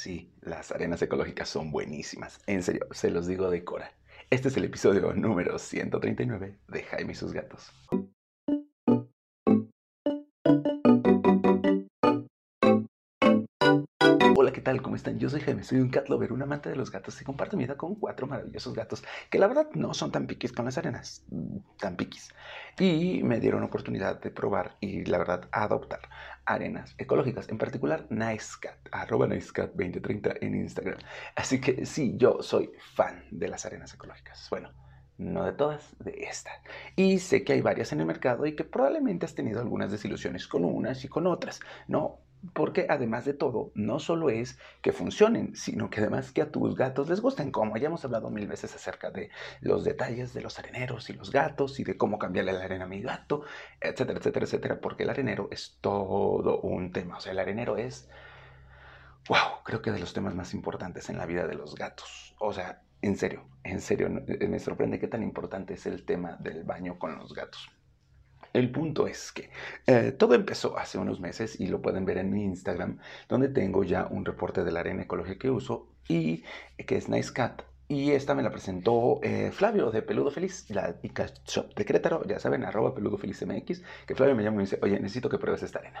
Sí, las arenas ecológicas son buenísimas. En serio, se los digo de cora. Este es el episodio número 139 de Jaime y sus gatos. ¿Qué tal? ¿Cómo están? Yo soy Jaime, soy un cat lover, un amante de los gatos y comparto mi vida con cuatro maravillosos gatos que la verdad no son tan piquis con las arenas, tan piquis. Y me dieron oportunidad de probar y la verdad adoptar arenas ecológicas, en particular NiceCat, arroba NiceCat2030 en Instagram. Así que sí, yo soy fan de las arenas ecológicas. Bueno, no de todas, de esta. Y sé que hay varias en el mercado y que probablemente has tenido algunas desilusiones con unas y con otras, ¿no? Porque además de todo, no solo es que funcionen, sino que además que a tus gatos les gusten, como ya hemos hablado mil veces acerca de los detalles de los areneros y los gatos y de cómo cambiarle la arena a mi gato, etcétera, etcétera, etcétera, porque el arenero es todo un tema. O sea, el arenero es, wow, creo que de los temas más importantes en la vida de los gatos. O sea, en serio, en serio, me sorprende qué tan importante es el tema del baño con los gatos. El punto es que eh, todo empezó hace unos meses y lo pueden ver en mi Instagram, donde tengo ya un reporte de la arena ecológica que uso y que es Nice Cat. Y esta me la presentó eh, Flavio de Peludo Feliz, la Ica Shop de Querétaro, ya saben, arroba Peludo Feliz MX, que Flavio me llama y me dice, oye, necesito que pruebes esta arena.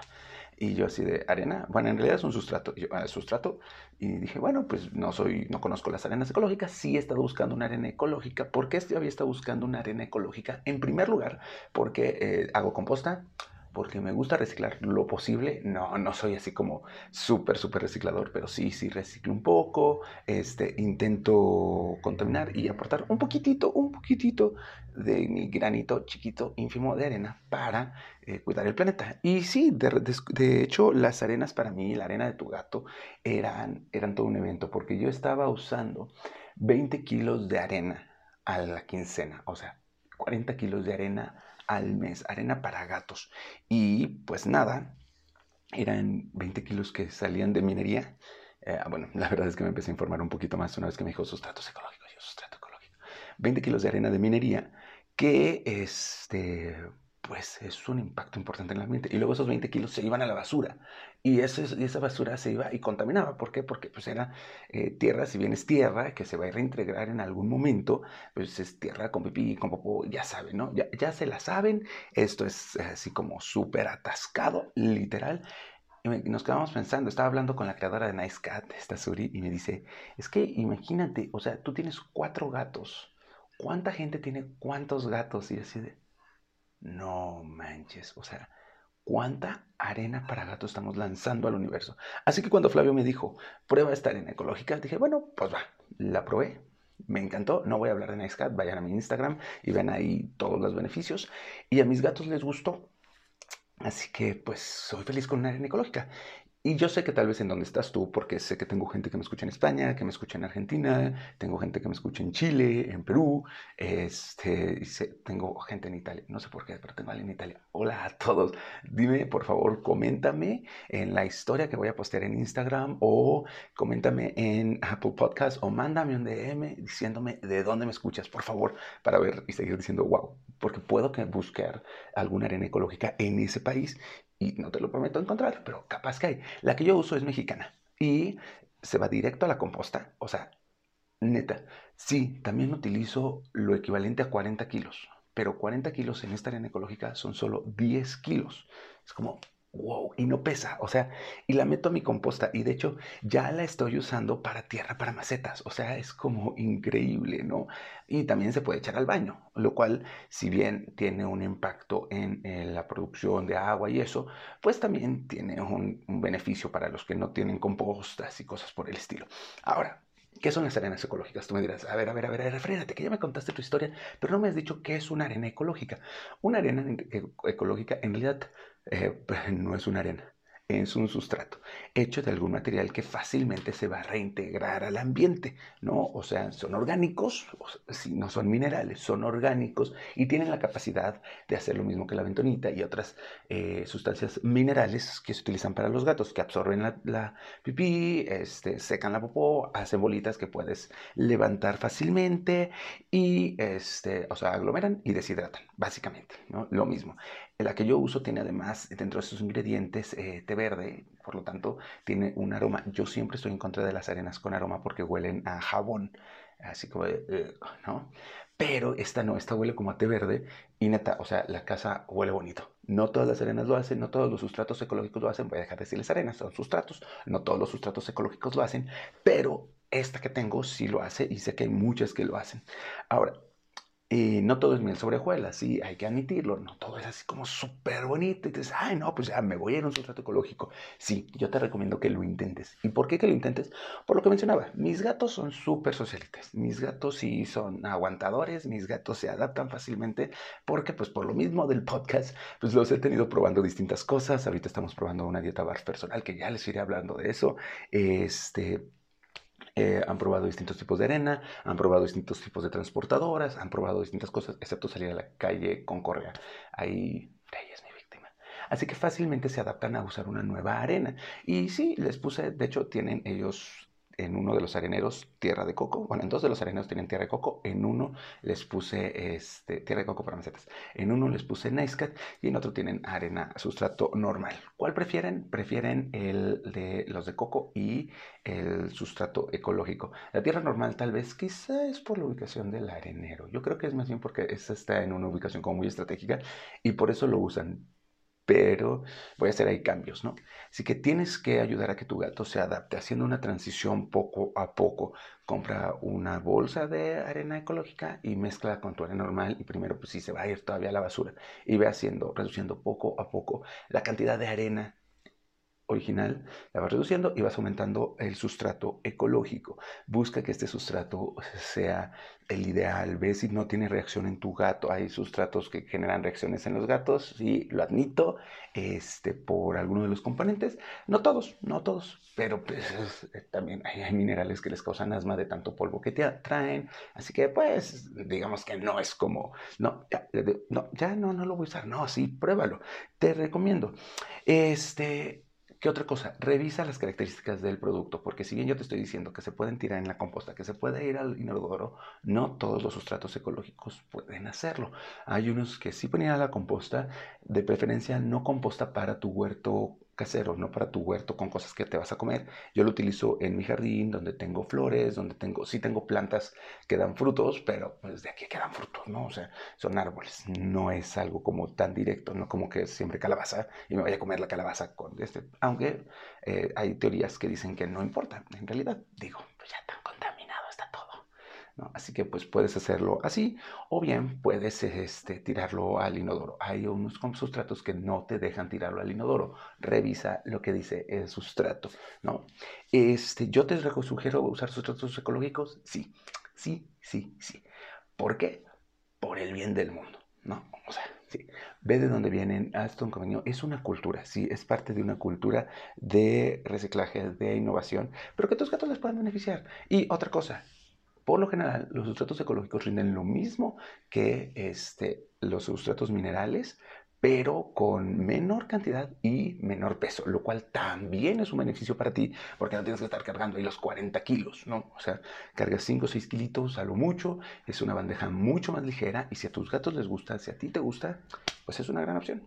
Y yo así de arena, bueno, en realidad es un sustrato, ah, sustrato, y dije, bueno, pues no soy, no conozco las arenas ecológicas, sí he estado buscando una arena ecológica. ¿Por qué había estado buscando una arena ecológica? En primer lugar, porque eh, hago composta, porque me gusta reciclar lo posible. No, no soy así como súper, súper reciclador, pero sí, sí reciclo un poco. Este, intento contaminar y aportar un poquitito, un poquitito de mi granito chiquito, ínfimo de arena para eh, cuidar el planeta. Y sí, de, hecho, las arenas para mí, la arena de tu gato, eran, eran todo un evento, porque yo estaba usando 20 kilos de arena a la quincena, o sea, 40 kilos de arena al mes, arena para gatos. Y pues nada, eran 20 kilos que salían de minería. Eh, bueno, la verdad es que me empecé a informar un poquito más una vez que me dijo sustratos ecológicos. Yo, sustrato ecológico. 20 kilos de arena de minería que este, pues es un impacto importante en el ambiente. Y luego esos 20 kilos se iban a la basura. Y, eso, esa basura se iba y contaminaba. ¿Por qué? Porque pues era eh, tierra, si bien es tierra, que se va a reintegrar en algún momento, pues es tierra con pipí, con popó, ya saben, ¿no? Ya, ya se la saben. Esto es así como súper atascado, literal. Y nos quedamos pensando, estaba hablando con la creadora de Nice Cat, esta Suri, y me dice, es que imagínate, o sea, tú tienes cuatro gatos. ¿Cuánta gente tiene cuántos gatos? Y así de, no manches, o sea, ¿cuánta arena para gato estamos lanzando al universo? Así que cuando Flavio me dijo, prueba esta arena ecológica, dije, bueno, pues va, la probé. Me encantó, no voy a hablar de NextCat, vayan a mi Instagram y ven ahí todos los beneficios. Y a mis gatos les gustó, Así que pues soy feliz con una arena ecológica. Y yo sé que tal vez en donde estás tú, porque sé que tengo gente que me escucha en España, que me escucha en Argentina, tengo gente que me escucha en Chile, en Perú, este, tengo gente en Italia, no sé por qué, pero tengo alguien en Italia. Hola a todos. Dime, por favor, coméntame en la historia que voy a postear en Instagram o coméntame en Apple Podcast o mándame un DM diciéndome de dónde me escuchas, por favor, para ver y seguir diciendo, wow, porque puedo buscar alguna arena ecológica en ese país y no te lo prometo encontrar, pero capaz que hay. La que yo uso es mexicana y se va directo a la composta, o sea, neta. Sí, también utilizo lo equivalente a 40 kilos, pero 40 kilos en esta arena ecológica son solo 10 kilos. Es como, wow, y no pesa, o sea, y la meto a mi composta y de hecho ya la estoy usando para tierra, para macetas, o sea, es como increíble, ¿no? Y también se puede echar al baño, lo cual, si bien tiene un impacto en, la producción de agua y eso, pues también tiene un, un beneficio para los que no tienen compostas y cosas por el estilo. Ahora, ¿Qué son las arenas ecológicas? Tú me dirás, a ver, a ver, a ver, a que ya me contaste tu historia, pero no me has dicho qué es una arena ecológica. Una arena ecológica en realidad eh, no es una arena es un sustrato hecho de algún material que fácilmente se va a reintegrar al ambiente, ¿no? O sea, son orgánicos, si no son minerales, son orgánicos y tienen la capacidad de hacer lo mismo que la bentonita y otras eh, sustancias minerales que se utilizan para los gatos, que absorben la, pipí, este, secan la popó, hacen bolitas que puedes levantar fácilmente y, este, o sea, aglomeran y deshidratan, básicamente, ¿no? Lo mismo. La que yo uso tiene además dentro de sus ingredientes eh, té verde, por lo tanto tiene un aroma. Yo siempre estoy en contra de las arenas con aroma porque huelen a jabón, así como, ¿no? Pero esta no, esta huele como a té verde y neta, o sea, la casa huele bonito. No todas las arenas lo hacen, no todos los sustratos ecológicos lo hacen, voy a dejar de decirles arenas, son sustratos, no todos los sustratos ecológicos lo hacen, pero esta que tengo sí lo hace y sé que hay muchas que lo hacen. Ahora, y no todo es miel sobre hojuelas, sí, hay que admitirlo, no todo es así como súper bonito y dices, ay, no, pues ya me voy a ir a un sustrato ecológico. Sí, yo te recomiendo que lo intentes. ¿Y por qué que lo intentes? Por lo que mencionaba, mis gatos son súper socialites, mis gatos sí son aguantadores, mis gatos se adaptan fácilmente, porque pues por lo mismo del podcast, pues los he tenido probando distintas cosas, ahorita estamos probando una dieta bar personal, que ya les iré hablando de eso, este han probado distintos tipos de arena, han probado distintos tipos de transportadoras, han probado distintas cosas, excepto salir a la calle con correa. Ahí, ella es mi víctima. Así que fácilmente se adaptan a usar una nueva arena. Y sí, les puse, de hecho, tienen ellos en uno de los areneros tierra de coco. Bueno, en dos de los areneros tienen tierra de coco. En uno les puse este, tierra de coco para macetas. En uno les puse Nice Cat y en otro tienen arena sustrato normal. ¿Cuál prefieren? Prefieren el de los de coco y el sustrato ecológico. La tierra normal tal vez quizá es por la ubicación del arenero. Yo creo que es más bien porque esta está en una ubicación como muy estratégica y por eso lo usan pero voy a hacer ahí cambios, ¿no? Así que tienes que ayudar a que tu gato se adapte, haciendo una transición poco a poco. Compra una bolsa de arena ecológica y mezcla con tu arena normal y primero pues sí se va a ir todavía a la basura y ve haciendo, reduciendo poco a poco la cantidad de arena original, la vas reduciendo y vas aumentando el sustrato ecológico. Busca que este sustrato sea el ideal. Ve si no tiene reacción en tu gato. Hay sustratos que generan reacciones en los gatos, sí, lo admito, este, por alguno de los componentes. No todos, no todos, pero pues, eh, también hay, minerales que les causan asma de tanto polvo que te atraen. Así que, pues, digamos que no es como, no, ya no, ya no, no lo voy a usar. No, sí, pruébalo. Te recomiendo. Este, ¿Qué otra cosa? Revisa las características del producto, porque si bien yo te estoy diciendo que se pueden tirar en la composta, que se puede ir al inodoro, no todos los sustratos ecológicos pueden hacerlo. Hay unos que sí pueden ir a la composta, de preferencia no composta para tu huerto casero, no para tu huerto con cosas que te vas a comer. Yo lo utilizo en mi jardín, donde tengo flores, donde tengo, sí tengo plantas que dan frutos, pero pues de aquí quedan frutos, ¿no? O sea, son árboles, no es algo como tan directo, no como que siempre calabaza y me vaya a comer la calabaza con este, aunque eh, hay teorías que dicen que no importa, en realidad digo, pues ya está. Así que pues puedes hacerlo así o bien puedes este, tirarlo al inodoro. Hay unos sustratos que no te dejan tirarlo al inodoro. Revisa lo que dice el sustrato, ¿no? Este, yo te sugiero usar sustratos ecológicos, sí, sí, sí, sí. ¿Por qué? Por el bien del mundo, ¿no? O sea, sí. Ve de dónde vienen, hasta un. Es una cultura, sí, es parte de una cultura de reciclaje, de innovación, pero que tus gatos les puedan beneficiar. Y otra cosa, por lo general, los sustratos ecológicos rinden lo mismo que este, los sustratos minerales, pero con menor cantidad y menor peso, lo cual también es un beneficio para ti, porque no tienes que estar cargando ahí los 40 kilos, ¿no? O sea, cargas 5 o 6 kilitos a lo mucho, es una bandeja mucho más ligera y si a tus gatos les gusta, si a ti te gusta, pues es una gran opción.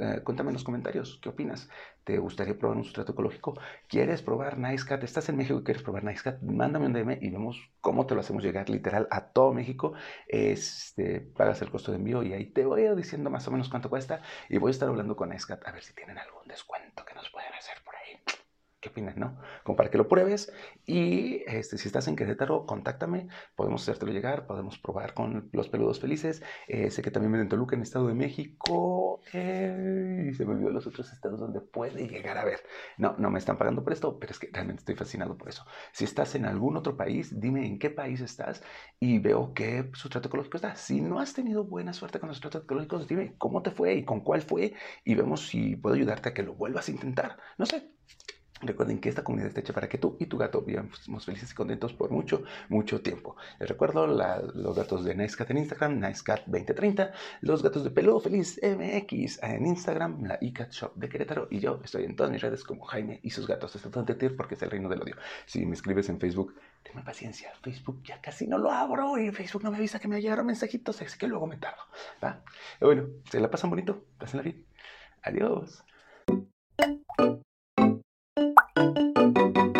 Eh, cuéntame en los comentarios, ¿qué opinas? ¿Te gustaría probar un sustrato ecológico? ¿Quieres probar NiceCat? ¿Estás en México y quieres probar NiceCat? Mándame un DM y vemos cómo te lo hacemos llegar literal a todo México. Este, pagas el costo de envío y ahí te voy a diciendo más o menos cuánto cuesta y voy a estar hablando con NiceCat a ver si tienen algún descuento que nos pueden hacer por ahí. ¿Qué opinas, no? Como para que lo pruebes. Y este, si estás en Querétaro, contáctame. Podemos hacértelo llegar, podemos probar con los peludos felices. Eh, sé que también me en Toluca, en Estado de México. Eh, y se me olvidó los otros estados donde puede llegar a ver. No, no me están pagando por esto, pero es que realmente estoy fascinado por eso. Si estás en algún otro país, dime en qué país estás y veo qué sustrato ecológico está. Si no has tenido buena suerte con los sustratos ecológicos, dime cómo te fue y con cuál fue y vemos si puedo ayudarte a que lo vuelvas a intentar. No sé, Recuerden que esta comunidad está hecha para que tú y tu gato vivamos felices y contentos por mucho, mucho tiempo. Les recuerdo los gatos de NiceCat en Instagram, NiceCat2030, los gatos de Peludo Feliz MX en Instagram, la iCat Shop de Querétaro y yo estoy en todas mis redes como Jaime y sus gatos. Está todo en porque es el reino del odio. Si me escribes en Facebook, tenme paciencia. Facebook ya casi no lo abro y Facebook no me avisa que me llegaron mensajitos, así que luego me tardo. ¿va? bueno, se la pasan bonito, pásenla bien. Adiós. Thank you.